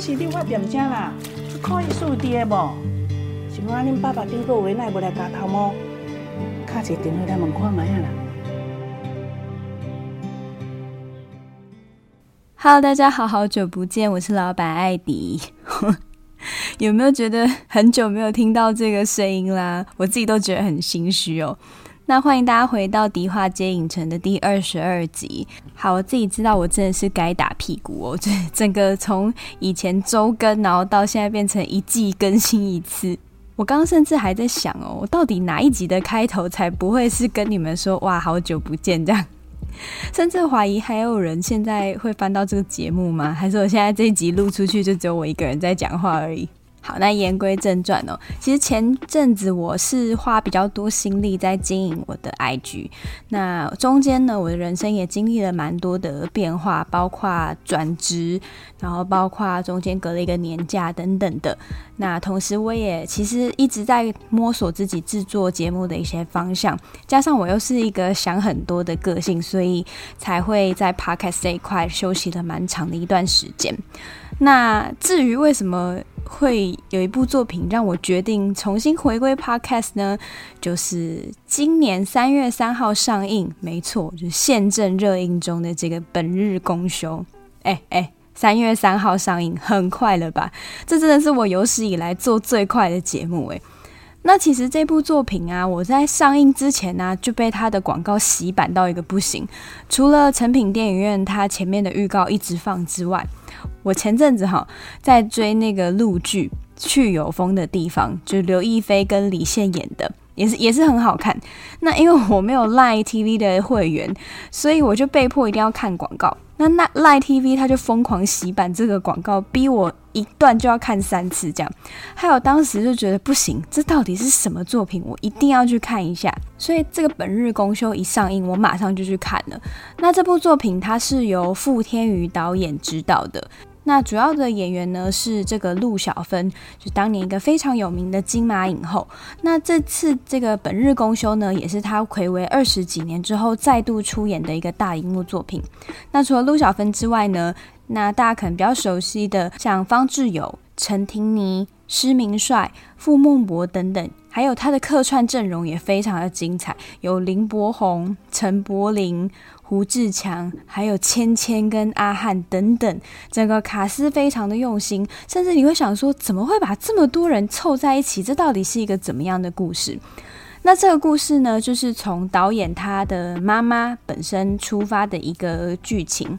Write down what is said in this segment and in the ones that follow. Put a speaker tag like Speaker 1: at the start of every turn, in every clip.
Speaker 1: 是电话店家啦，可以速递的无？是讲恁爸爸顶个月内无来家头吗？卡一电话来问看觅啦。
Speaker 2: Hello，大家好，好久不见，我是老板艾迪。有没有觉得很久没有听到这个声音啦？我自己都觉得很心虚哦。那欢迎大家回到迪化街影城的第二十二集。好，我自己知道我真的是该打屁股哦，这 整个从以前周更，然后到现在变成一季更新一次。我刚刚甚至还在想哦，我到底哪一集的开头才不会是跟你们说哇，好久不见这样？甚至怀疑还有人现在会翻到这个节目吗？还是我现在这一集录出去就只有我一个人在讲话而已？好，那言归正传哦。其实前阵子我是花比较多心力在经营我的 IG，那中间呢，我的人生也经历了蛮多的变化，包括转职，然后包括中间隔了一个年假等等的。那同时我也其实一直在摸索自己制作节目的一些方向，加上我又是一个想很多的个性，所以才会在 Podcast 这一块休息了蛮长的一段时间。那至于为什么会有一部作品让我决定重新回归 Podcast 呢？就是今年三月三号上映，没错，就是现正热映中的这个《本日公休》。哎哎，三月三号上映，很快了吧？这真的是我有史以来做最快的节目哎。那其实这部作品啊，我在上映之前呢、就被它的广告洗版到一个不行。除了成品电影院它前面的预告一直放之外，我前阵子哈在追那个陆剧《去有风的地方》，就刘亦菲跟李现演的，也是也是很好看。那因为我没有 Line TV 的会员，所以我就被迫一定要看广告。那那 Line TV 他就疯狂洗版这个广告，逼我一段就要看三次这样。还有当时就觉得不行，这到底是什么作品？我一定要去看一下。所以这个本日公休一上映，我马上就去看了。那这部作品它是由傅天余导演执导的。那主要的演员呢是这个陆小芬，就当年一个非常有名的金马影后。那这次这个本日公休呢，也是她睽违二十几年之后再度出演的一个大荧幕作品。那除了陆小芬之外呢，那大家可能比较熟悉的像方志友、陈婷妮、施明帅、傅孟柏等等，还有他的客串阵容也非常的精彩，有林柏宏、陈柏霖。胡志强，还有芊芊跟阿汉等等，整个卡司非常的用心，甚至你会想说，怎么会把这么多人凑在一起？这到底是一个怎么样的故事？那这个故事呢，就是从导演他的妈妈本身出发的一个剧情。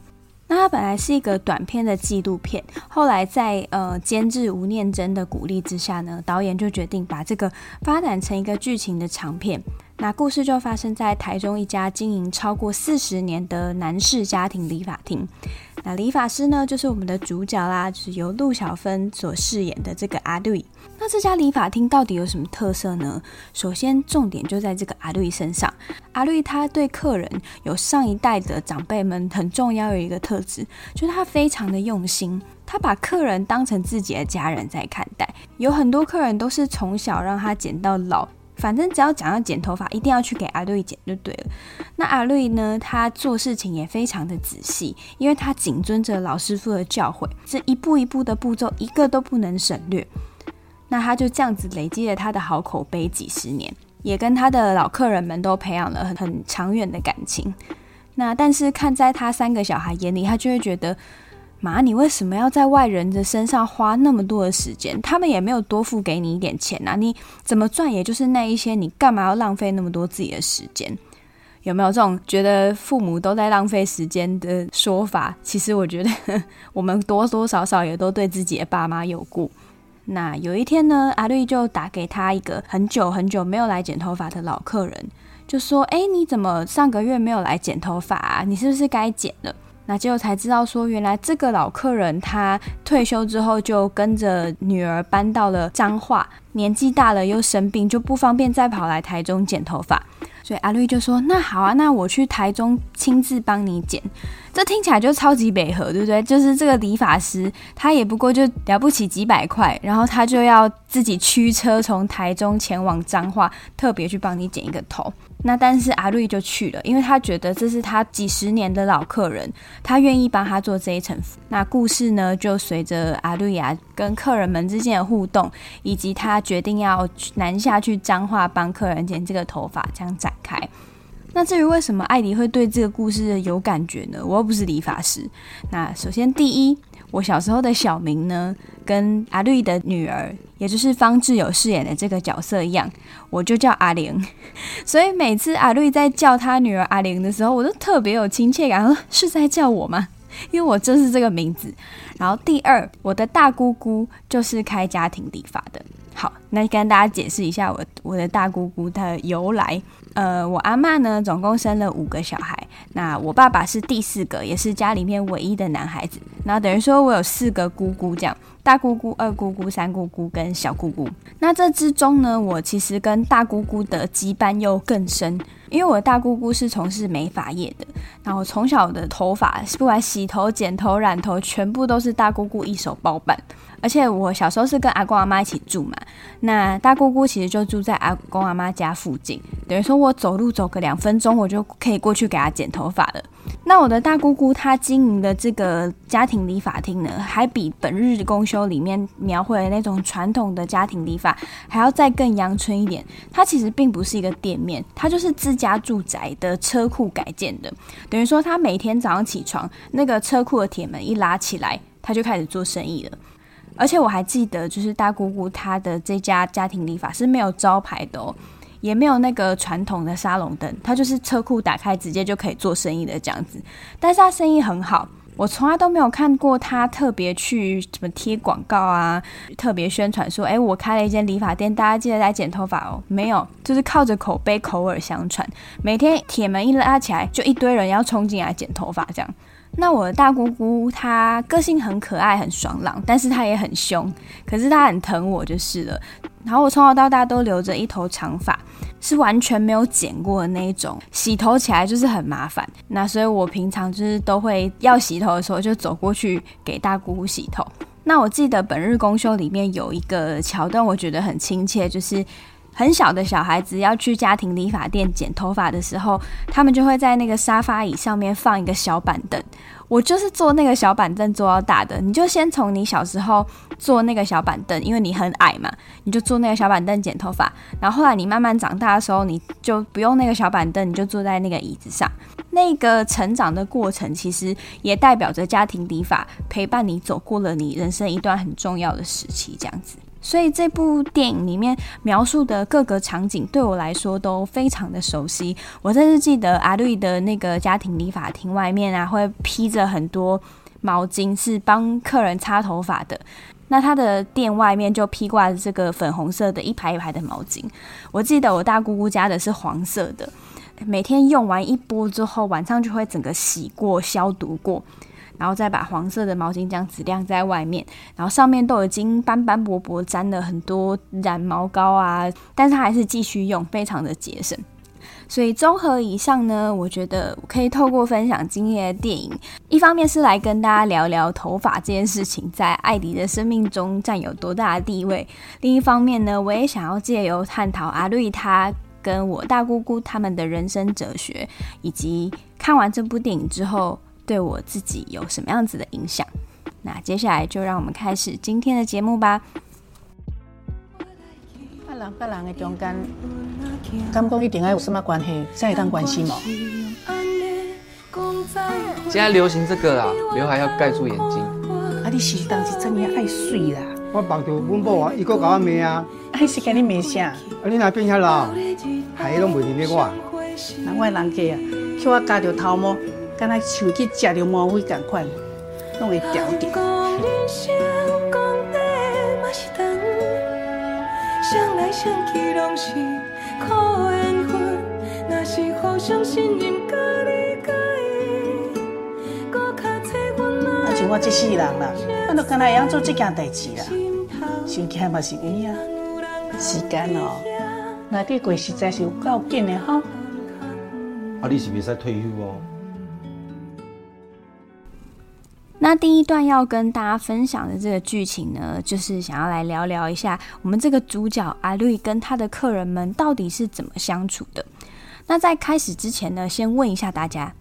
Speaker 2: 那它本来是一个短片的纪录片，后来在呃监制吴念真的鼓励之下呢，导演就决定把这个发展成一个剧情的长片。那故事就发生在台中一家经营超过四十年的男士家庭理发厅。那理发师呢，就是我们的主角啦，就是由陆小芬所饰演的这个阿瑞。那这家理发厅到底有什么特色呢？首先，重点就在这个阿瑞身上。阿瑞他对客人有上一代的长辈们很重要的一个特质，就是他非常的用心，他把客人当成自己的家人在看待。有很多客人都是从小让他剪到老。反正只要讲要剪头发，一定要去给阿瑞剪就对了。那阿瑞呢，他做事情也非常的仔细，因为他谨遵着老师傅的教诲，这一步一步的步骤一个都不能省略。那他就这样子累积了他的好口碑几十年，也跟他的老客人们都培养了很很长远的感情。那但是看在他三个小孩眼里，他就会觉得。妈，你为什么要在外人的身上花那么多的时间？他们也没有多付给你一点钱啊，你怎么赚也就是那一些，你干嘛要浪费那么多自己的时间？有没有这种觉得父母都在浪费时间的说法？其实我觉得 我们多多少少也都对自己的爸妈有顾。那有一天呢，阿绿就打给他一个很久很久没有来剪头发的老客人，就说：“哎，你怎么上个月没有来剪头发啊？你是不是该剪了？”那结果才知道说，原来这个老客人他退休之后就跟着女儿搬到了彰化，年纪大了又生病，就不方便再跑来台中剪头发。所以阿绿就说：“那好啊，那我去台中亲自帮你剪。”这听起来就超级违和，对不对？就是这个理发师，他也不过就了不起几百块，然后他就要自己驱车从台中前往彰化，特别去帮你剪一个头。那但是阿绿就去了，因为他觉得这是他几十年的老客人，他愿意帮他做这一层。那故事呢，就随着阿绿呀跟客人们之间的互动，以及他决定要南下去彰化帮客人剪这个头发，这样展开。那至于为什么艾迪会对这个故事有感觉呢？我又不是理发师。那首先第一，我小时候的小名呢，跟阿绿的女儿，也就是方志友饰演的这个角色一样，我就叫阿玲。所以每次阿绿在叫他女儿阿玲的时候，我都特别有亲切感，说是在叫我吗？因为我就是这个名字。然后第二，我的大姑姑就是开家庭理发的。好，那跟大家解释一下我我的大姑姑的由来。呃，我阿嬷呢，总共生了五个小孩，那我爸爸是第四个，也是家里面唯一的男孩子。然后等于说我有四个姑姑，这样大姑姑、二姑姑、三姑姑跟小姑姑。那这之中呢，我其实跟大姑姑的羁绊又更深，因为我大姑姑是从事美发业的，然后从小的头发，不管洗头、剪头、染头，全部都是大姑姑一手包办。而且我小时候是跟阿公阿妈一起住嘛，那大姑姑其实就住在阿公阿妈家附近，等于说我走路走个两分钟，我就可以过去给她剪头发了。那我的大姑姑她经营的这个家庭理发厅呢，还比本日公休里面描绘的那种传统的家庭理发还要再更阳春一点。它其实并不是一个店面，它就是自家住宅的车库改建的。等于说，他每天早上起床，那个车库的铁门一拉起来，他就开始做生意了。而且我还记得，就是大姑姑她的这家家庭理发是没有招牌的哦，也没有那个传统的沙龙灯，她就是车库打开直接就可以做生意的这样子。但是她生意很好，我从来都没有看过她特别去什么贴广告啊，特别宣传说，哎，我开了一间理发店，大家记得来剪头发哦。没有，就是靠着口碑口耳相传，每天铁门一拉起来，就一堆人要冲进来剪头发这样。那我的大姑姑她个性很可爱很爽朗，但是她也很凶，可是她很疼我就是了。然后我从小到大都留着一头长发，是完全没有剪过的那一种，洗头起来就是很麻烦。那所以我平常就是都会要洗头的时候就走过去给大姑姑洗头。那我记得本日公休里面有一个桥段，我觉得很亲切，就是。很小的小孩子要去家庭理发店剪头发的时候，他们就会在那个沙发椅上面放一个小板凳。我就是坐那个小板凳坐到大的。你就先从你小时候坐那个小板凳，因为你很矮嘛，你就坐那个小板凳剪头发。然后后来你慢慢长大的时候，你就不用那个小板凳，你就坐在那个椅子上。那个成长的过程，其实也代表着家庭理发陪伴你走过了你人生一段很重要的时期，这样子。所以这部电影里面描述的各个场景对我来说都非常的熟悉。我甚至记得阿绿的那个家庭理发厅外面啊，会披着很多毛巾，是帮客人擦头发的。那他的店外面就披挂着这个粉红色的一排一排的毛巾。我记得我大姑姑家的是黄色的，每天用完一波之后，晚上就会整个洗过、消毒过。然后再把黄色的毛巾这样子晾在外面，然后上面都已经斑斑驳驳沾了很多染毛膏啊，但是它还是继续用，非常的节省。所以综合以上呢，我觉得我可以透过分享今天的电影，一方面是来跟大家聊聊头发这件事情在艾迪的生命中占有多大的地位；另一方面呢，我也想要借由探讨阿绿他跟我大姑姑他们的人生哲学，以及看完这部电影之后。对我自己有什么样子的影响？那接下来就让我们开始今天的节目吧。
Speaker 1: 啊人跟人的中间，敢讲一定要有什么关系才会当关系吗？
Speaker 3: 现在流行这个啦，刘海要盖住眼睛。
Speaker 1: 啊，你是当时怎样爱水啦？
Speaker 4: 我帮助阮某啊，伊搁甲我骂啊。
Speaker 1: 还是甲你骂啥？啊，
Speaker 4: 你若变遐老，害拢袂记得我。
Speaker 1: 难怪人家啊，叫我夹着头毛，敢若像去食着魔鬼共款，拢会掉掉。而且我这世人啦，我都敢若会晓做这件代志啦，想起来嘛是有影。时间哦，那个过实在是有够紧的哈。
Speaker 4: 啊，你是袂使退休哦。
Speaker 2: 那第一段要跟大家分享的这个剧情呢，就是想要来聊聊一下我们这个主角阿瑞跟他的客人们到底是怎么相处的。那在开始之前呢，先问一下大家，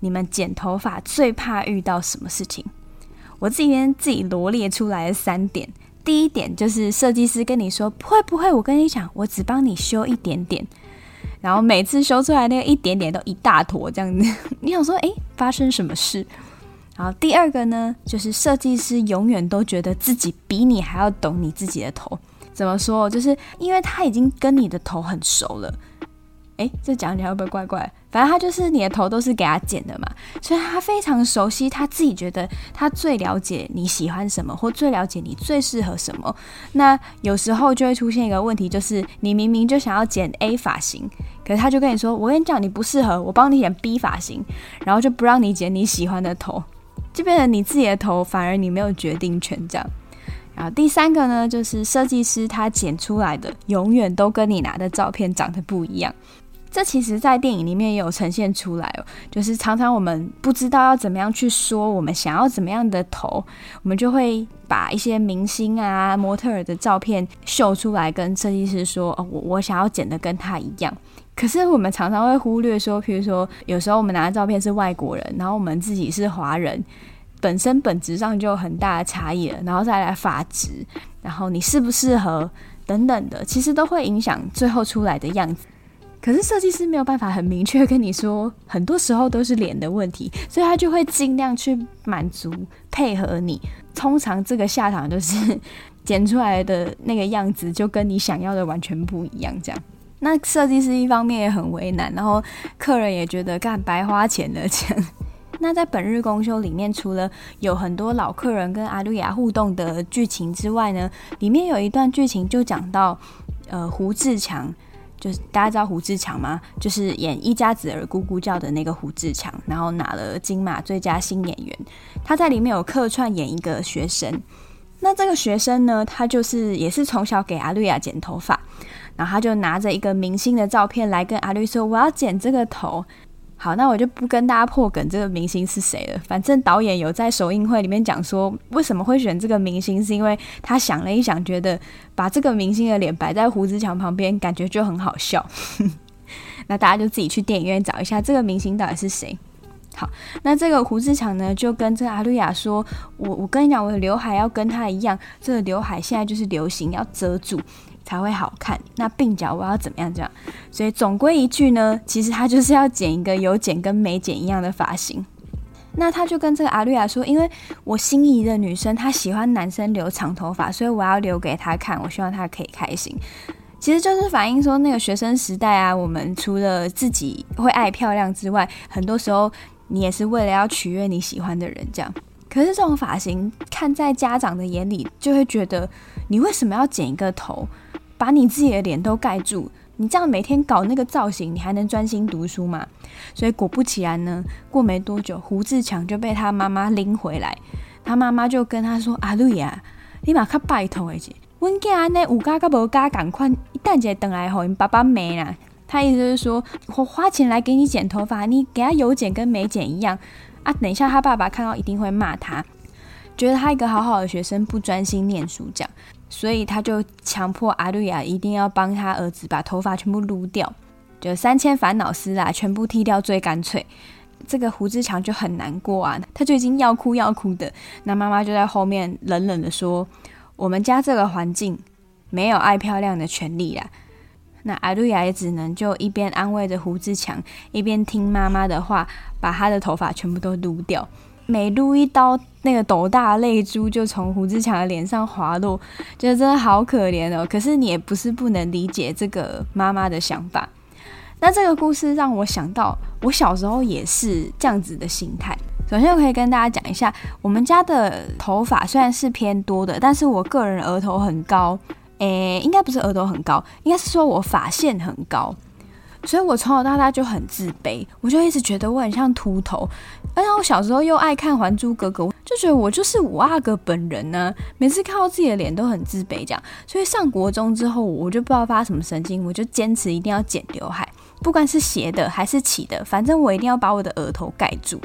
Speaker 2: 你们剪头发最怕遇到什么事情？我今天自己罗列出来的三点。第一点就是设计师跟你说不会不会，我跟你讲，我只帮你修一点点，然后每次修出来那个一点点都一大坨这样子，你想说诶，发生什么事？然后第二个呢，就是设计师永远都觉得自己比你还要懂你自己的头，怎么说？就是因为他已经跟你的头很熟了。诶，这讲起来会不会怪怪？反正他就是你的头都是给他剪的嘛，所以他非常熟悉，他自己觉得他最了解你喜欢什么，或最了解你最适合什么。那有时候就会出现一个问题，就是你明明就想要剪 A 发型，可是他就跟你说：“我跟你讲，你不适合，我帮你剪 B 发型。”然后就不让你剪你喜欢的头。就变成你自己的头，反而你没有决定权这样。然后第三个呢，就是设计师他剪出来的永远都跟你拿的照片长得不一样。这其实，在电影里面也有呈现出来哦。就是常常我们不知道要怎么样去说我们想要怎么样的头，我们就会把一些明星啊、模特儿的照片秀出来，跟设计师说：“哦，我我想要剪的跟他一样。”可是我们常常会忽略说，譬如说，有时候我们拿的照片是外国人，然后我们自己是华人，本身本质上就有很大的差异了，然后再来发质，然后你适不适合等等的，其实都会影响最后出来的样子。可是设计师没有办法很明确跟你说，很多时候都是脸的问题，所以他就会尽量去满足配合你。通常这个下场就是剪出来的那个样子就跟你想要的完全不一样，这样。那设计师一方面也很为难，然后客人也觉得干白花钱的钱。那在本日公休里面，除了有很多老客人跟阿瑞亚互动的剧情之外呢，里面有一段剧情就讲到，呃，胡志强，就是大家知道胡志强吗？就是演《一家子儿咕咕叫》的那个胡志强，然后拿了金马最佳新演员。他在里面有客串演一个学生，那这个学生呢，他就是也是从小给阿瑞亚剪头发。然后他就拿着一个明星的照片来跟阿绿说：“我要剪这个头。”好，那我就不跟大家破梗，这个明星是谁了。反正导演有在首映会里面讲说，为什么会选这个明星，是因为他想了一想，觉得把这个明星的脸摆在胡志强旁边，感觉就很好笑。那大家就自己去电影院找一下这个明星到底是谁。好，那这个胡志强呢，就跟这个阿绿亚说：“我我跟你讲，我的刘海要跟他一样，这个刘海现在就是流行，要遮住。”才会好看。那鬓角我要怎么样？这样，所以总归一句呢，其实他就是要剪一个有剪跟没剪一样的发型。那他就跟这个阿绿亚说：“因为我心仪的女生她喜欢男生留长头发，所以我要留给她看，我希望她可以开心。”其实就是反映说，那个学生时代啊，我们除了自己会爱漂亮之外，很多时候你也是为了要取悦你喜欢的人。这样，可是这种发型看在家长的眼里，就会觉得你为什么要剪一个头？把你自己的脸都盖住，你这样每天搞那个造型，你还能专心读书吗？所以果不其然呢，过没多久，胡志强就被他妈妈拎回来。他妈妈就跟他说：“阿瑞啊，你马卡拜托一下，阮囝安尼有加个无加赶快，一旦姐等来后，你爸爸没啦。”他意思就是说，我花钱来给你剪头发，你给他有剪跟没剪一样啊。等一下他爸爸看到一定会骂他，觉得他一个好好的学生不专心念书这样。所以他就强迫阿瑞亚一定要帮他儿子把头发全部撸掉，就三千烦恼丝啦，全部剃掉最干脆。这个胡志强就很难过啊，他就已经要哭要哭的。那妈妈就在后面冷冷的说：“我们家这个环境没有爱漂亮的权利啦。”那阿瑞亚也只能就一边安慰着胡志强，一边听妈妈的话，把他的头发全部都撸掉。每撸一刀，那个斗大泪珠就从胡志强的脸上滑落，觉得真的好可怜哦。可是你也不是不能理解这个妈妈的想法。那这个故事让我想到，我小时候也是这样子的心态。首先，我可以跟大家讲一下，我们家的头发虽然是偏多的，但是我个人额头很高。诶，应该不是额头很高，应该是说我发线很高，所以我从小到大就很自卑，我就一直觉得我很像秃头。而且我小时候又爱看《还珠格格》，就觉得我就是五阿哥本人呢、每次看到自己的脸都很自卑，这样。所以上国中之后，我就不知道发什么神经，我就坚持一定要剪刘海，不管是斜的还是起的，反正我一定要把我的额头盖住。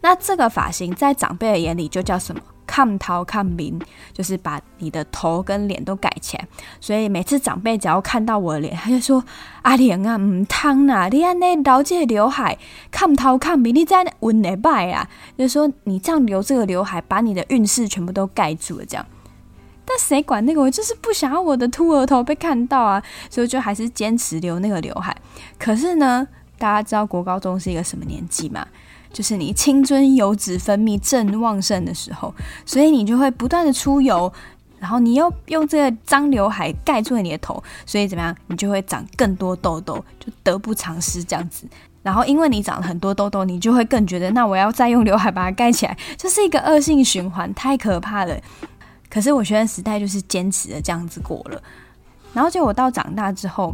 Speaker 2: 那这个发型在长辈的眼里就叫什么？看头看面，就是把你的头跟脸都盖起来。所以每次长辈只要看到我的脸，他就说：“阿莲啊，唔烫呐，你安尼留这个刘海，看头看面，你这样运礼拜啊。”就说你这样留这个刘海，把你的运势全部都盖住了。这样，但谁管那个？我就是不想要我的秃额头被看到啊，所以就还是坚持留那个刘海。可是呢，大家知道国高中是一个什么年纪吗？就是你青春油脂分泌正旺盛的时候，所以你就会不断的出油，然后你又用这个脏刘海盖住了你的头，所以怎么样，你就会长更多痘痘，就得不偿失这样子。然后因为你长了很多痘痘，你就会更觉得，那我要再用刘海把它盖起来，就是一个恶性循环，太可怕了。可是我学生时代就是坚持的这样子过了，然后结果我到长大之后，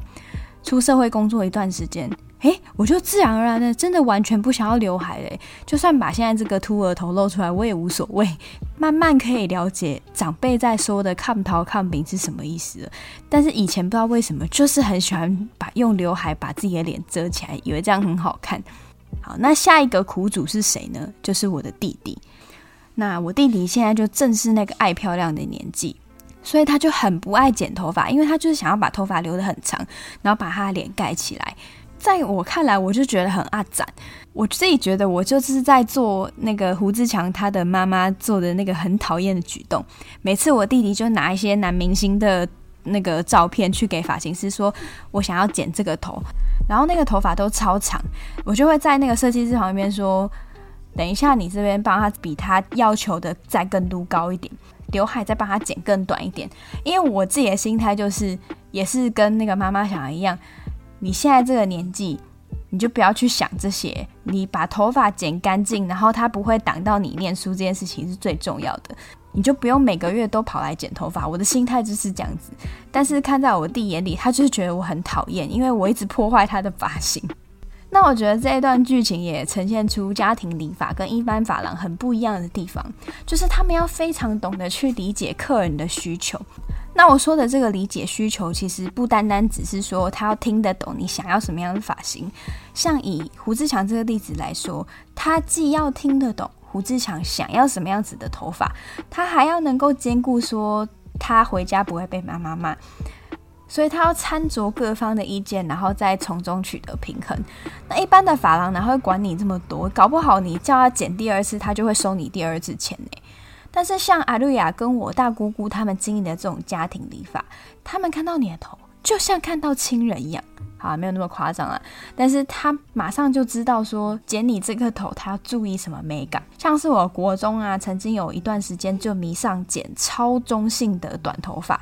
Speaker 2: 出社会工作一段时间。诶，我就自然而然的，真的完全不想要刘海嘞。就算把现在这个秃额头露出来，我也无所谓。慢慢可以了解长辈在说的“看头看面”是什么意思了。但是以前不知道为什么，就是很喜欢把用刘海把自己的脸遮起来，以为这样很好看。好，那下一个苦主是谁呢？就是我的弟弟。那我弟弟现在就正是那个爱漂亮的年纪，所以他就很不爱剪头发，因为他就是想要把头发留得很长，然后把他的脸盖起来。在我看来，我就觉得很阿展。我自己觉得，我就是在做那个胡志强他的妈妈做的那个很讨厌的举动。每次我弟弟就拿一些男明星的那个照片去给发型师说，我想要剪这个头，然后那个头发都超长，我就会在那个设计师旁边说，等一下你这边帮他比他要求的再更多高一点，刘海再帮他剪更短一点。因为我自己的心态就是，也是跟那个妈妈想的一样。你现在这个年纪，你就不要去想这些。你把头发剪干净，然后它不会挡到你念书这件事情是最重要的。你就不用每个月都跑来剪头发。我的心态就是这样子。但是看在我弟眼里，他就是觉得我很讨厌，因为我一直破坏他的发型。那我觉得这一段剧情也呈现出家庭理发跟一般发廊很不一样的地方，就是他们要非常懂得去理解客人的需求。那我说的这个理解需求，其实不单单只是说他要听得懂你想要什么样的发型。像以胡志强这个例子来说，他既要听得懂胡志强想要什么样子的头发，他还要能够兼顾说他回家不会被妈妈骂，所以他要参酌各方的意见，然后再从中取得平衡。那一般的发廊哪会管你这么多？搞不好你叫他剪第二次，他就会收你第二次钱呢。但是像阿瑞亚跟我大姑姑他们经营的这种家庭理发，他们看到你的头就像看到亲人一样，好啊，没有那么夸张啊。但是他马上就知道说剪你这个头，他要注意什么美感。像是我国中啊，曾经有一段时间就迷上剪超中性的短头发。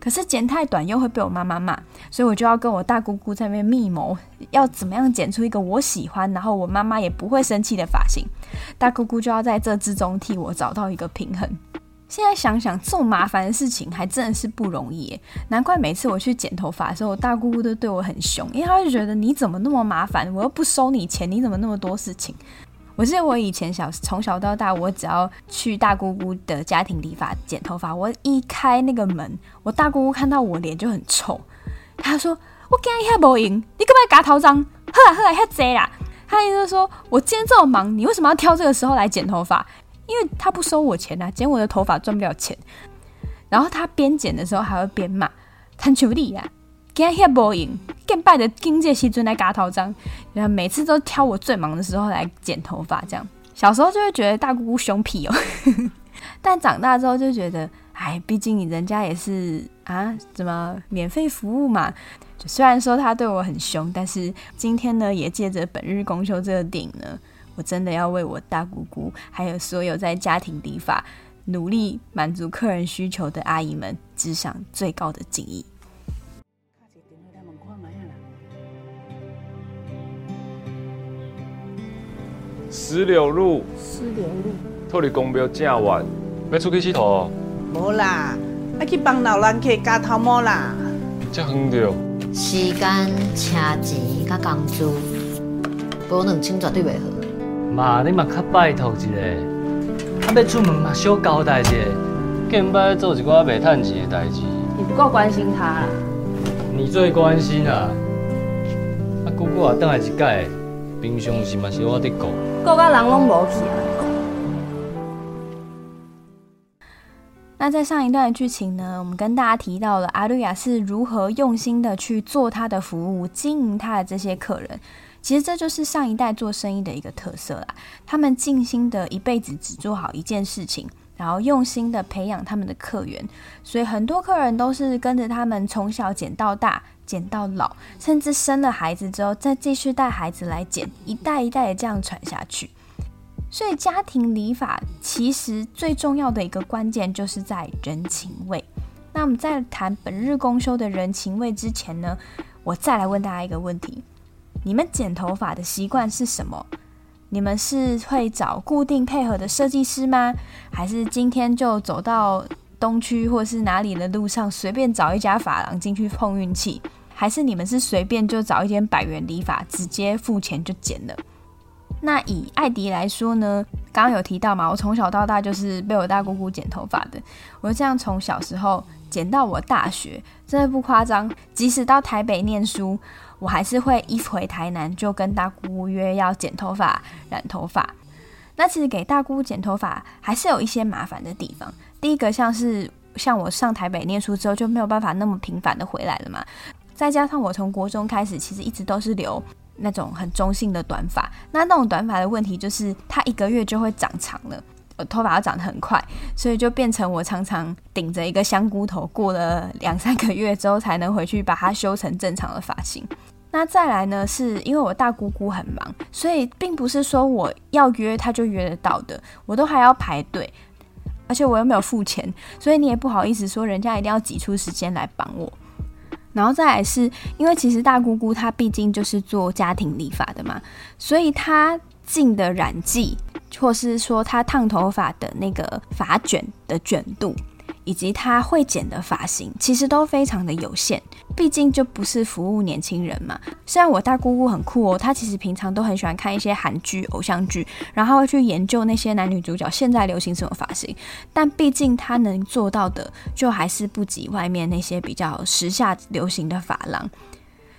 Speaker 2: 可是剪太短又会被我妈妈骂，所以我就要跟我大姑姑在那边密谋，要怎么样剪出一个我喜欢，然后我妈妈也不会生气的发型。大姑姑就要在这之中替我找到一个平衡。现在想想，这么麻烦的事情还真的是不容易耶，难怪每次我去剪头发的时候，我大姑姑都对我很凶，因为她就觉得你怎么那么麻烦，我又不收你钱，你怎么那么多事情？我记得我以前小从小到大，我只要去大姑姑的家庭理发剪头发，我一开那个门，我大姑姑看到我脸就很臭，她说：“我今天还无闲，你干嘛夹头脏？好啦好啦，遐济啦。”她意思说：“我今天这么忙，你为什么要挑这个时候来剪头发？因为他不收我钱啊，剪我的头发赚不了钱。”然后他边剪的时候还会边骂：“贪求利啊！”今天还无闲，更拜的经济时阵来嘎头章，然后每次都挑我最忙的时候来剪头发，这样。小时候就会觉得大姑姑凶屁哦，但长大之后就觉得，哎，毕竟人家也是啊，怎么免费服务嘛，虽然说他对我很凶，但是今天呢，也借着本日公休这个电影呢，我真的要为我大姑姑，还有所有在家庭理发努力满足客人需求的阿姨们，致上最高的敬意。
Speaker 5: 石榴路，
Speaker 1: 石榴路，
Speaker 5: 脱离公标正远，要出去佚佗？
Speaker 1: 无啦，要去帮老人客加头毛啦。
Speaker 5: 这远着，
Speaker 6: 时间、车钱、甲工资，无两千绝对袂好。
Speaker 7: 妈，你嘛较拜托一下，啊要出门嘛小交代一下，更别做一寡袂趁钱的代志。
Speaker 8: 你不够关心他啦。
Speaker 7: 你最关心啊！啊，姑姑啊，等来一届，平常时嘛是我伫顾。
Speaker 8: 各家人拢无去！
Speaker 2: 那在上一段的剧情呢，我们跟大家提到了阿瑞亚是如何用心的去做他的服务，经营他的这些客人。其实这就是上一代做生意的一个特色啦。他们尽心的一辈子只做好一件事情，然后用心的培养他们的客源，所以很多客人都是跟着他们从小剪到大。剪到老，甚至生了孩子之后再继续带孩子来剪，一代一代的这样传下去。所以家庭理发其实最重要的一个关键就是在人情味。那我们在谈本日公休的人情味之前呢，我再来问大家一个问题：你们剪头发的习惯是什么？你们是会找固定配合的设计师吗？还是今天就走到东区或是哪里的路上随便找一家发廊进去碰运气？还是你们是随便就找一间百元理发，直接付钱就剪了？那以艾迪来说呢？刚刚有提到嘛，我从小到大就是被我大姑姑剪头发的。我就这样从小时候剪到我大学，真的不夸张。即使到台北念书，我还是会一回台南就跟大姑约要剪头发、染头发。那其实给大姑剪头发还是有一些麻烦的地方。第一个像是像我上台北念书之后就没有办法那么频繁的回来了嘛。再加上我从国中开始，其实一直都是留那种很中性的短发。那那种短发的问题就是，它一个月就会长长了，我头发要长得很快，所以就变成我常常顶着一个香菇头，过了两三个月之后才能回去把它修成正常的发型。那再来呢，是因为我大姑姑很忙，所以并不是说我要约她就约得到的，我都还要排队，而且我又没有付钱，所以你也不好意思说人家一定要挤出时间来帮我。然后再来是因为其实大姑姑她毕竟就是做家庭理发的嘛，所以她进的染剂，或是说她烫头发的那个发卷的卷度。以及他会剪的发型，其实都非常的有限，毕竟就不是服务年轻人嘛。虽然我大姑姑很酷哦，她其实平常都很喜欢看一些韩剧、偶像剧，然后会去研究那些男女主角现在流行什么发型，但毕竟她能做到的，就还是不及外面那些比较时下流行的发廊。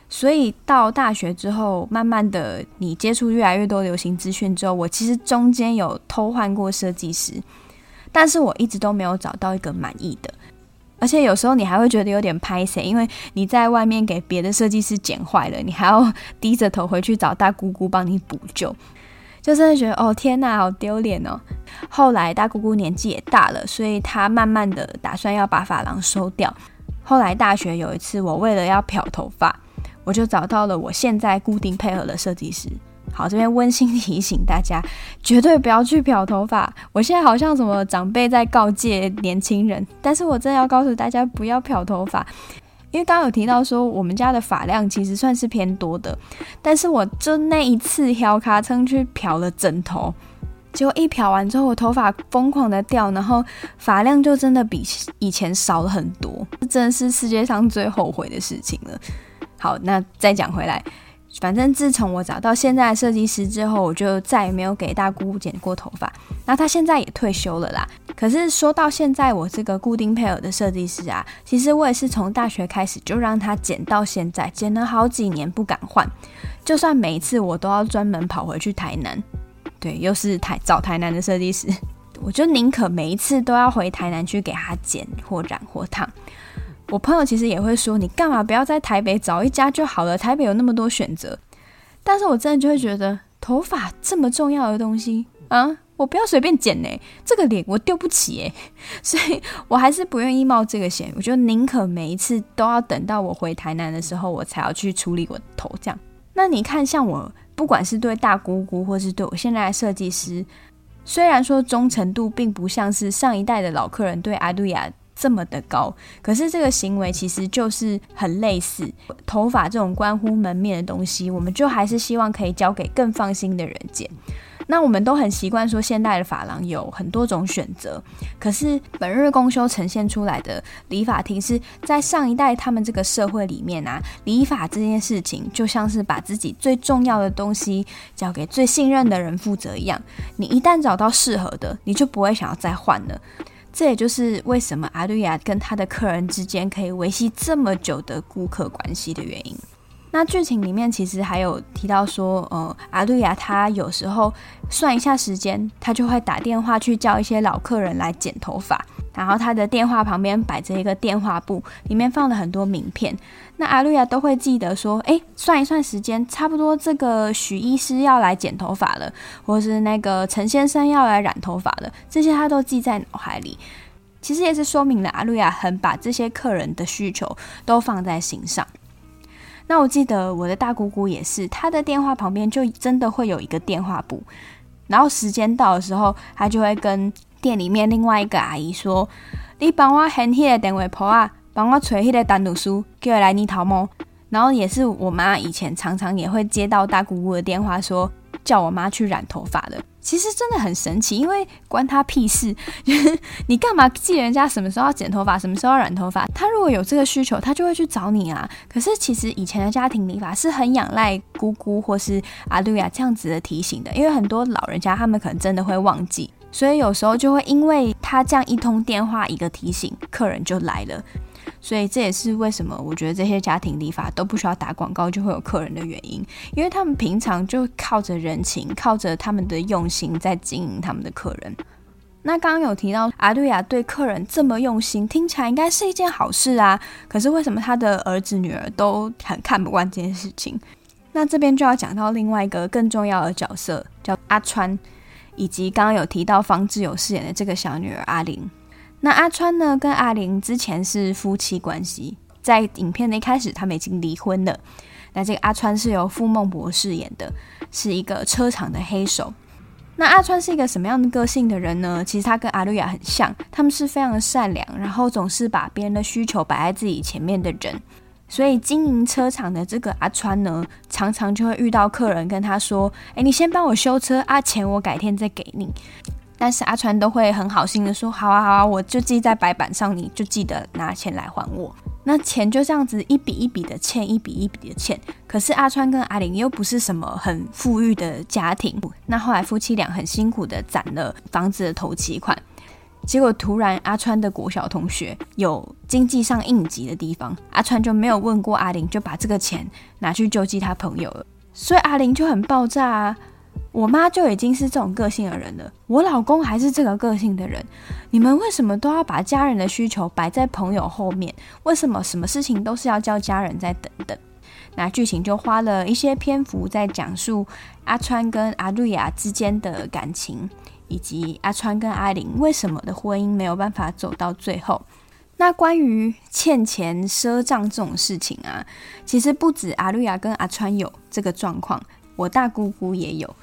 Speaker 2: 所以到大学之后，慢慢的你接触越来越多流行资讯之后，我其实中间有偷换过设计师。但是我一直都没有找到一个满意的，而且有时候你还会觉得有点拍谁，因为你在外面给别的设计师剪坏了，你还要低着头回去找大姑姑帮你补救，就真的觉得哦天哪，好丢脸哦。后来大姑姑年纪也大了，所以她慢慢的打算要把发廊收掉。后来大学有一次，我为了要漂头发，我就找到了我现在固定配合的设计师。好，这边温馨提醒大家，绝对不要去漂头发。我现在好像什么长辈在告诫年轻人，但是我真的要告诉大家不要漂头发，因为刚刚有提到说我们家的发量其实算是偏多的，但是我就那一次挑卡称去漂了整头，结果一漂完之后，我头发疯狂的掉，然后发量就真的比以前少了很多，这真的是世界上最后悔的事情了。好，那再讲回来。反正自从我找到现在的设计师之后，我就再也没有给大姑姑剪过头发。那他现在也退休了啦。可是说到现在，我这个固定配偶的设计师啊，其实我也是从大学开始就让他剪到现在，剪了好几年不敢换。就算每一次我都要专门跑回去台南，对，又是台找台南的设计师，我就宁可每一次都要回台南去给他剪或染或烫。我朋友其实也会说，你干嘛不要在台北找一家就好了？台北有那么多选择。但是我真的就会觉得，头发这么重要的东西啊，我不要随便剪呢，这个脸我丢不起哎，所以我还是不愿意冒这个险。我就宁可每一次都要等到我回台南的时候，我才要去处理我的头这样。那你看，像我不管是对大姑姑，或是对我现在的设计师，虽然说忠诚度并不像是上一代的老客人对阿杜亚这么的高，可是这个行为其实就是很类似头发这种关乎门面的东西，我们就还是希望可以交给更放心的人剪。那我们都很习惯说，现代的发廊有很多种选择，可是本日公休呈现出来的理发厅是在上一代他们这个社会里面啊，理发这件事情就像是把自己最重要的东西交给最信任的人负责一样。你一旦找到适合的，你就不会想要再换了。这也就是为什么阿瑞亚跟他的客人之间可以维系这么久的顾客关系的原因。那剧情里面其实还有提到说，呃，阿瑞亚他有时候算一下时间，他就会打电话去叫一些老客人来剪头发，然后他的电话旁边摆着一个电话簿，里面放了很多名片。那阿瑞亚都会记得说，诶，算一算时间，差不多这个许医师要来剪头发了，或是那个陈先生要来染头发了，这些他都记在脑海里。其实也是说明了阿瑞亚很把这些客人的需求都放在心上。那我记得我的大姑姑也是，她的电话旁边就真的会有一个电话簿，然后时间到的时候，她就会跟店里面另外一个阿姨说：“你帮我喊那个电话婆啊，帮我催那个单独书，叫我来你头毛。”然后也是我妈以前常常也会接到大姑姑的电话说，叫我妈去染头发的。其实真的很神奇，因为关他屁事，你干嘛记人家什么时候要剪头发，什么时候要染头发？他如果有这个需求，他就会去找你啊。可是其实以前的家庭理发是很仰赖姑姑或是阿路亚这样子的提醒的，因为很多老人家他们可能真的会忘记，所以有时候就会因为他这样一通电话一个提醒，客人就来了。所以这也是为什么我觉得这些家庭理发都不需要打广告就会有客人的原因，因为他们平常就靠着人情，靠着他们的用心在经营他们的客人。那刚刚有提到阿瑞亚对客人这么用心，听起来应该是一件好事啊。可是为什么他的儿子女儿都很看不惯这件事情？那这边就要讲到另外一个更重要的角色，叫阿川，以及刚刚有提到方志友饰演的这个小女儿阿玲。那阿川呢，跟阿玲之前是夫妻关系，在影片的一开始，他们已经离婚了。那这个阿川是由傅孟博饰演的，是一个车厂的黑手。那阿川是一个什么样的个性的人呢？其实他跟阿瑞亚很像，他们是非常的善良，然后总是把别人的需求摆在自己前面的人。所以经营车厂的这个阿川呢，常常就会遇到客人跟他说：“哎，你先帮我修车，啊，钱我改天再给你。”但是阿川都会很好心的说：“好啊，好啊，我就记在白板上，你就记得拿钱来还我。”那钱就这样子一笔一笔的欠，一笔一笔的欠。可是阿川跟阿玲又不是什么很富裕的家庭，那后来夫妻俩很辛苦的攒了房子的头期款，结果突然阿川的国小同学有经济上应急的地方，阿川就没有问过阿玲，就把这个钱拿去救济他朋友了，所以阿玲就很爆炸啊。我妈就已经是这种个性的人了，我老公还是这个个性的人，你们为什么都要把家人的需求摆在朋友后面？为什么什么事情都是要叫家人再等等？那剧情就花了一些篇幅在讲述阿川跟阿瑞亚之间的感情，以及阿川跟阿玲为什么的婚姻没有办法走到最后。那关于欠钱赊账这种事情啊，其实不止阿瑞亚跟阿川有这个状况，我大姑姑也有。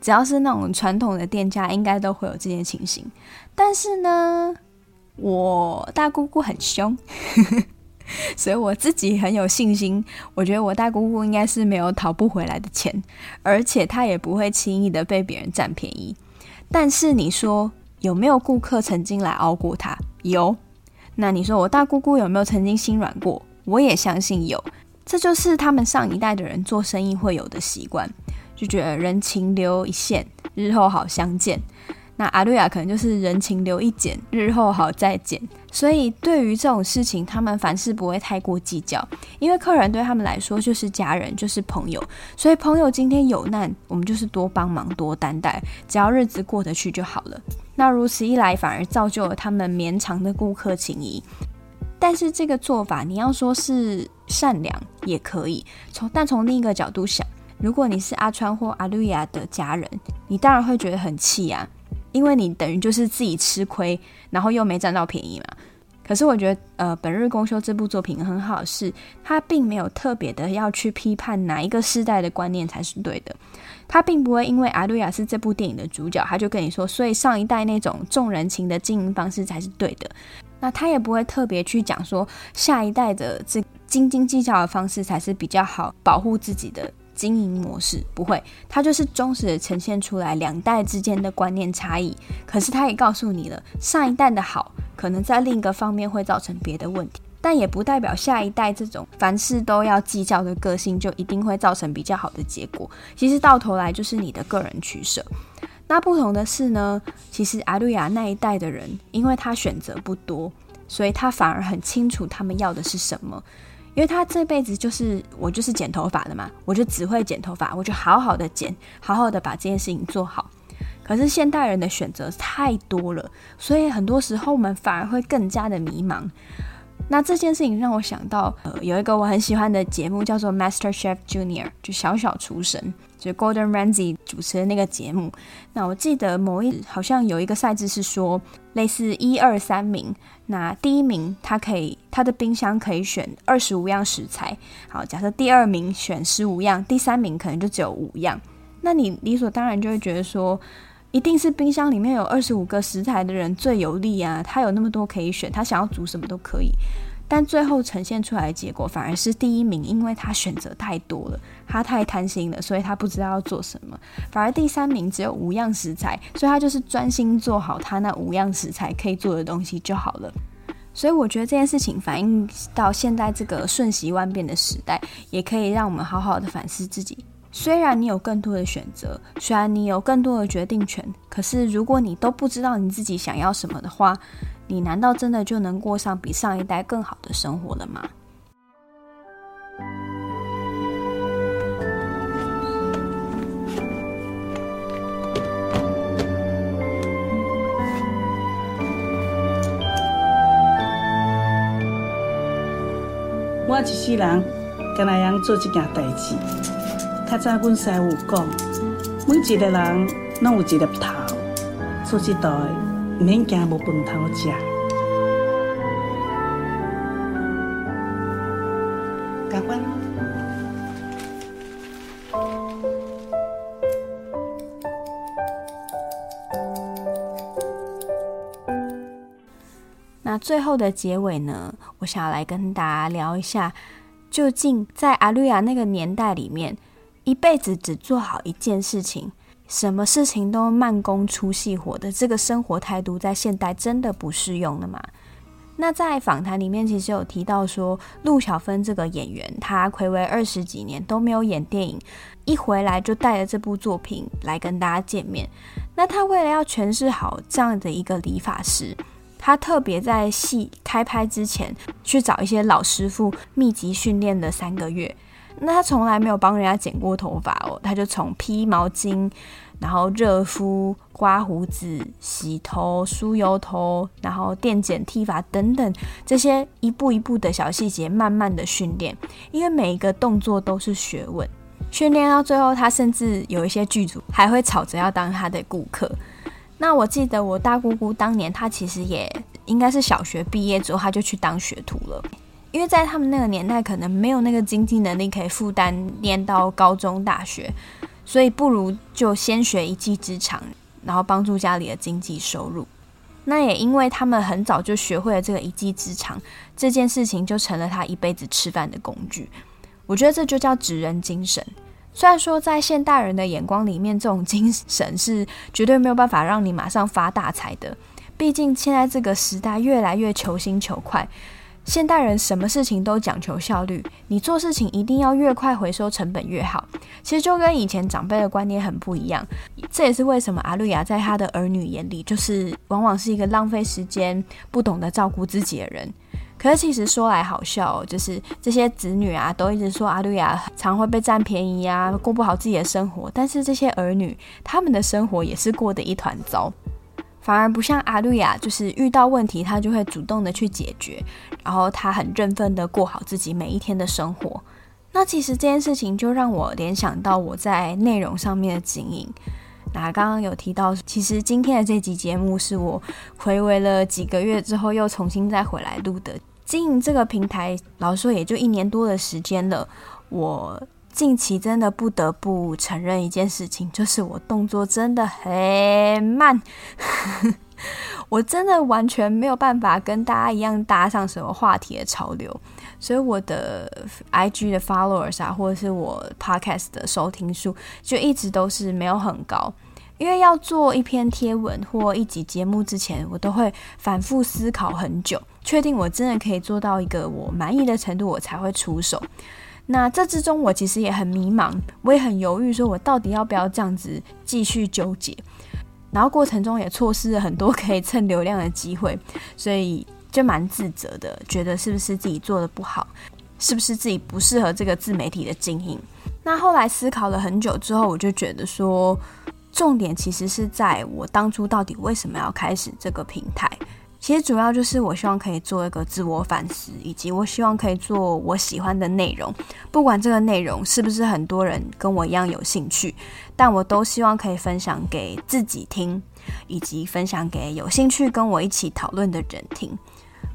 Speaker 2: 只要是那种传统的店家，应该都会有这件情形。但是呢，我大姑姑很凶，所以我自己很有信心。我觉得我大姑姑应该是没有讨不回来的钱，而且她也不会轻易的被别人占便宜。但是你说有没有顾客曾经来熬过他？有。那你说我大姑姑有没有曾经心软过？我也相信有。这就是他们上一代的人做生意会有的习惯。就觉得人情留一线，日后好相见。那阿瑞亚可能就是人情留一剪，日后好再见。所以对于这种事情，他们凡事不会太过计较，因为客人对他们来说就是家人，就是朋友。所以朋友今天有难，我们就是多帮忙，多担待，只要日子过得去就好了。那如此一来，反而造就了他们绵长的顾客情谊。但是这个做法，你要说是善良也可以，从但从另一个角度想。如果你是阿川或阿瑞亚的家人，你当然会觉得很气啊！因为你等于就是自己吃亏，然后又没占到便宜嘛。可是我觉得，呃，本日公休这部作品很好，是它并没有特别的要去批判哪一个世代的观念才是对的。它并不会因为阿瑞亚是这部电影的主角，他就跟你说，所以上一代那种重人情的经营方式才是对的。那他也不会特别去讲说，下一代的这斤斤计较的方式才是比较好保护自己的经营模式。不会，他就是忠实的呈现出来两代之间的观念差异。可是他也告诉你了，上一代的好。可能在另一个方面会造成别的问题，但也不代表下一代这种凡事都要计较的个性就一定会造成比较好的结果。其实到头来就是你的个人取舍。那不同的是呢，其实阿瑞亚那一代的人，因为他选择不多，所以他反而很清楚他们要的是什么。因为他这辈子就是我就是剪头发的嘛，我就只会剪头发，我就好好的剪，好好的把这件事情做好。可是现代人的选择太多了，所以很多时候我们反而会更加的迷茫。那这件事情让我想到，呃，有一个我很喜欢的节目叫做《Master Chef Junior》，就小小厨神，就 Gordon Ramsay 主持的那个节目。那我记得某一好像有一个赛制是说，类似一二三名，那第一名他可以他的冰箱可以选二十五样食材。好，假设第二名选十五样，第三名可能就只有五样。那你理所当然就会觉得说。一定是冰箱里面有二十五个食材的人最有利啊！他有那么多可以选，他想要煮什么都可以。但最后呈现出来的结果反而是第一名，因为他选择太多了，他太贪心了，所以他不知道要做什么。反而第三名只有五样食材，所以他就是专心做好他那五样食材可以做的东西就好了。所以我觉得这件事情反映到现在这个瞬息万变的时代，也可以让我们好好的反思自己。虽然你有更多的选择，虽然你有更多的决定权，可是如果你都不知道你自己想要什么的话，你难道真的就能过上比上一代更好的生活了吗？
Speaker 1: 我一世人，跟那样做这件代志。较早阮师傅讲，每一个人拢有一粒头，做这道的毋免惊无饭头食。感官。
Speaker 2: 那最后的结尾呢？我想要来跟大家聊一下，究竟在阿瑞亚那个年代里面。一辈子只做好一件事情，什么事情都慢工出细活的这个生活态度，在现代真的不适用了吗？那在访谈里面，其实有提到说，陆小芬这个演员，她睽违二十几年都没有演电影，一回来就带着这部作品来跟大家见面。那她为了要诠释好这样的一个理发师，她特别在戏开拍之前去找一些老师傅密集训练了三个月。那他从来没有帮人家剪过头发哦，他就从披毛巾，然后热敷、刮胡子、洗头、梳油头，然后电剪、剃发等等这些一步一步的小细节，慢慢的训练，因为每一个动作都是学问。训练到最后，他甚至有一些剧组还会吵着要当他的顾客。那我记得我大姑姑当年，她其实也应该是小学毕业之后，她就去当学徒了。因为在他们那个年代，可能没有那个经济能力可以负担念到高中、大学，所以不如就先学一技之长，然后帮助家里的经济收入。那也因为他们很早就学会了这个一技之长，这件事情就成了他一辈子吃饭的工具。我觉得这就叫职人精神。虽然说在现代人的眼光里面，这种精神是绝对没有办法让你马上发大财的。毕竟现在这个时代越来越求新求快。现代人什么事情都讲求效率，你做事情一定要越快回收成本越好。其实就跟以前长辈的观念很不一样，这也是为什么阿瑞亚在他的儿女眼里，就是往往是一个浪费时间、不懂得照顾自己的人。可是其实说来好笑哦，就是这些子女啊，都一直说阿瑞亚常会被占便宜啊，过不好自己的生活。但是这些儿女，他们的生活也是过得一团糟。反而不像阿瑞亚，就是遇到问题他就会主动的去解决，然后他很振奋的过好自己每一天的生活。那其实这件事情就让我联想到我在内容上面的经营，那刚刚有提到，其实今天的这集节目是我回味了几个月之后又重新再回来录的。经营这个平台，老实说也就一年多的时间了。我近期真的不得不承认一件事情，就是我动作真的很慢。我真的完全没有办法跟大家一样搭上什么话题的潮流，所以我的 IG 的 followers 啊，或者是我 podcast 的收听数，就一直都是没有很高。因为要做一篇贴文或一集节目之前，我都会反复思考很久，确定我真的可以做到一个我满意的程度，我才会出手。那这之中，我其实也很迷茫，我也很犹豫，说我到底要不要这样子继续纠结。然后过程中也错失了很多可以蹭流量的机会，所以就蛮自责的，觉得是不是自己做的不好，是不是自己不适合这个自媒体的经营？那后来思考了很久之后，我就觉得说，重点其实是在我当初到底为什么要开始这个平台。其实主要就是我希望可以做一个自我反思，以及我希望可以做我喜欢的内容，不管这个内容是不是很多人跟我一样有兴趣，但我都希望可以分享给自己听，以及分享给有兴趣跟我一起讨论的人听。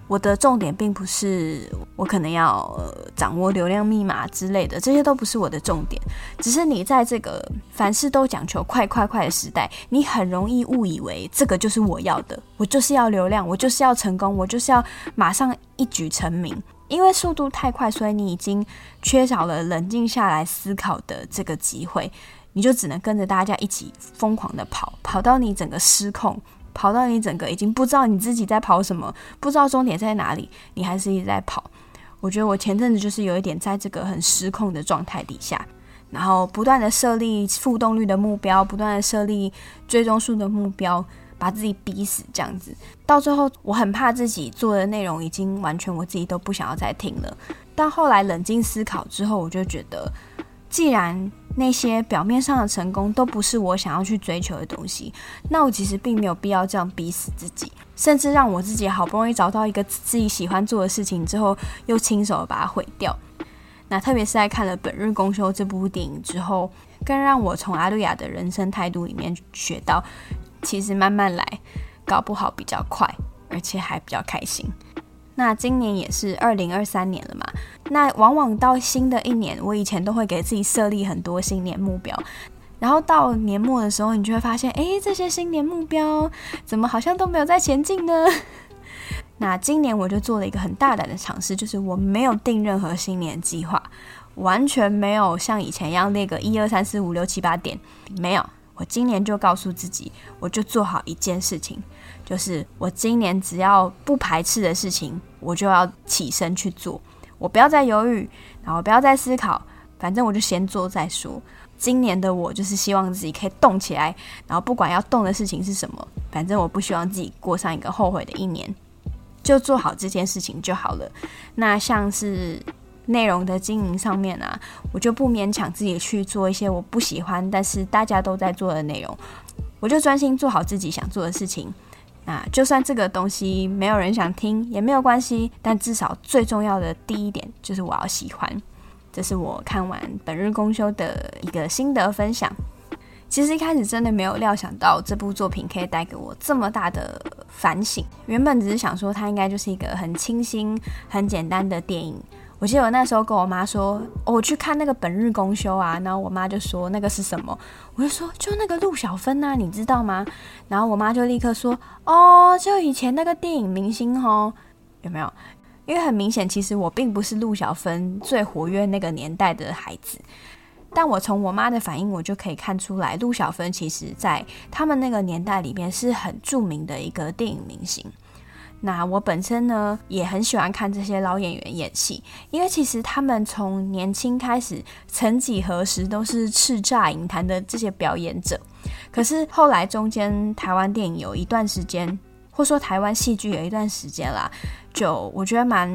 Speaker 2: 我的重点并不是我可能要、呃、掌握流量密码之类的，这些都不是我的重点。只是你在这个凡事都讲求快快快的时代，你很容易误以为这个就是我要的，我就是要流量，我就是要成功，我就是要马上一举成名。因为速度太快，所以你已经缺少了冷静下来思考的这个机会，你就只能跟着大家一起疯狂的跑，跑到你整个失控。跑到你整个已经不知道你自己在跑什么，不知道终点在哪里，你还是一直在跑。我觉得我前阵子就是有一点在这个很失控的状态底下，然后不断的设立互动率的目标，不断的设立追踪数的目标，把自己逼死这样子。到最后，我很怕自己做的内容已经完全我自己都不想要再听了。但后来冷静思考之后，我就觉得，既然那些表面上的成功都不是我想要去追求的东西，那我其实并没有必要这样逼死自己，甚至让我自己好不容易找到一个自己喜欢做的事情之后，又亲手把它毁掉。那特别是在看了《本日公休》这部电影之后，更让我从阿路亚的人生态度里面学到，其实慢慢来，搞不好比较快，而且还比较开心。那今年也是二零二三年了嘛，那往往到新的一年，我以前都会给自己设立很多新年目标，然后到年末的时候，你就会发现，诶，这些新年目标怎么好像都没有在前进呢？那今年我就做了一个很大胆的尝试，就是我没有定任何新年计划，完全没有像以前一样列个一二三四五六七八点，没有，我今年就告诉自己，我就做好一件事情。就是我今年只要不排斥的事情，我就要起身去做。我不要再犹豫，然后不要再思考，反正我就先做再说。今年的我就是希望自己可以动起来，然后不管要动的事情是什么，反正我不希望自己过上一个后悔的一年，就做好这件事情就好了。那像是内容的经营上面啊，我就不勉强自己去做一些我不喜欢，但是大家都在做的内容，我就专心做好自己想做的事情。那就算这个东西没有人想听也没有关系，但至少最重要的第一点就是我要喜欢。这是我看完本日公休的一个心得分享。其实一开始真的没有料想到这部作品可以带给我这么大的反省。原本只是想说它应该就是一个很清新、很简单的电影。我记得我那时候跟我妈说，我去看那个本日公休啊，然后我妈就说那个是什么？我就说就那个陆小芬呐，你知道吗？然后我妈就立刻说，哦，就以前那个电影明星哦，有没有？因为很明显，其实我并不是陆小芬最活跃那个年代的孩子，但我从我妈的反应，我就可以看出来，陆小芬其实在他们那个年代里面是很著名的一个电影明星。那我本身呢，也很喜欢看这些老演员演戏，因为其实他们从年轻开始，曾几何时都是叱咤影坛的这些表演者。可是后来中间台湾电影有一段时间，或说台湾戏剧有一段时间啦，就我觉得蛮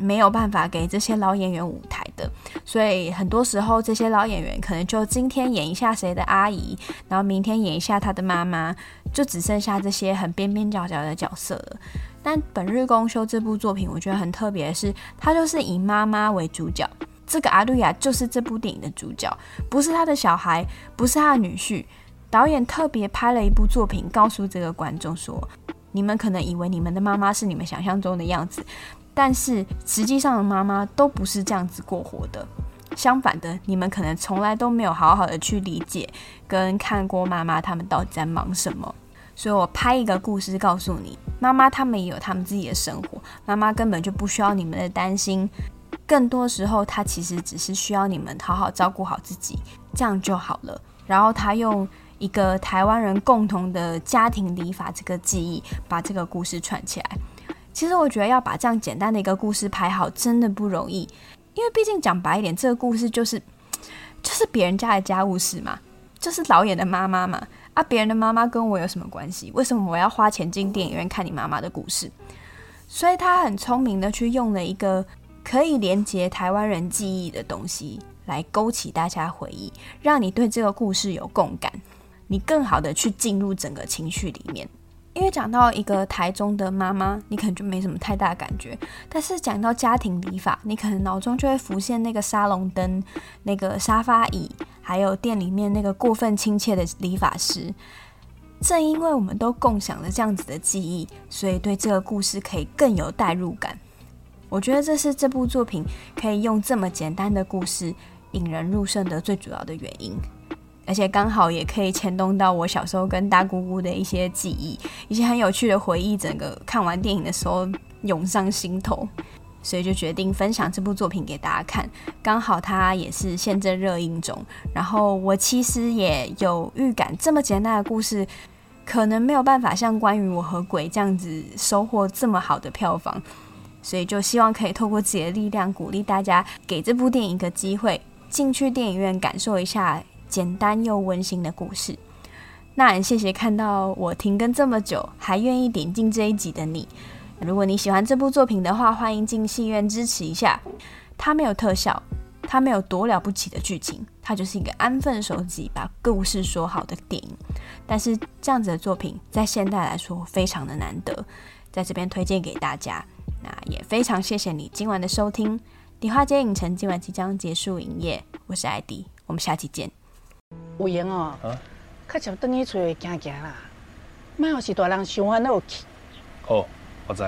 Speaker 2: 没有办法给这些老演员舞台的，所以很多时候这些老演员可能就今天演一下谁的阿姨，然后明天演一下他的妈妈，就只剩下这些很边边角角的角色了。但本日公休这部作品，我觉得很特别的是，他就是以妈妈为主角，这个阿路亚就是这部电影的主角，不是他的小孩，不是他的女婿，导演特别拍了一部作品，告诉这个观众说：你们可能以为你们的妈妈是你们想象中的样子，但是实际上的妈妈都不是这样子过活的。相反的，你们可能从来都没有好好的去理解跟看过妈妈他们到底在忙什么。所以我拍一个故事告诉你，妈妈他们也有他们自己的生活，妈妈根本就不需要你们的担心。更多时候，她其实只是需要你们好好照顾好自己，这样就好了。然后他用一个台湾人共同的家庭礼法这个记忆，把这个故事串起来。其实我觉得要把这样简单的一个故事拍好，真的不容易。因为毕竟讲白一点，这个故事就是 就是别人家的家务事嘛，就是导演的妈妈嘛。啊，别人的妈妈跟我有什么关系？为什么我要花钱进电影院看你妈妈的故事？所以他很聪明的去用了一个可以连接台湾人记忆的东西，来勾起大家回忆，让你对这个故事有共感，你更好的去进入整个情绪里面。因为讲到一个台中的妈妈，你可能就没什么太大感觉。但是讲到家庭礼法，你可能脑中就会浮现那个沙龙灯、那个沙发椅，还有店里面那个过分亲切的理发师。正因为我们都共享了这样子的记忆，所以对这个故事可以更有代入感。我觉得这是这部作品可以用这么简单的故事引人入胜的最主要的原因。而且刚好也可以牵动到我小时候跟大姑姑的一些记忆，一些很有趣的回忆，整个看完电影的时候涌上心头，所以就决定分享这部作品给大家看。刚好它也是现正热映中，然后我其实也有预感，这么简单的故事可能没有办法像关于我和鬼这样子收获这么好的票房，所以就希望可以透过自己的力量鼓励大家，给这部电影一个机会，进去电影院感受一下。简单又温馨的故事，那很谢谢看到我停更这么久还愿意点进这一集的你。如果你喜欢这部作品的话，欢迎进戏院支持一下。它没有特效，它没有多了不起的剧情，它就是一个安分守己把故事说好的电影。但是这样子的作品在现代来说非常的难得，在这边推荐给大家。那也非常谢谢你今晚的收听。迪化街影城今晚即将结束营业，我是艾迪，我们下期见。
Speaker 1: 有闲哦，较常转去厝行行啦，莫要是大人想烦恼去。
Speaker 5: 哦，我知。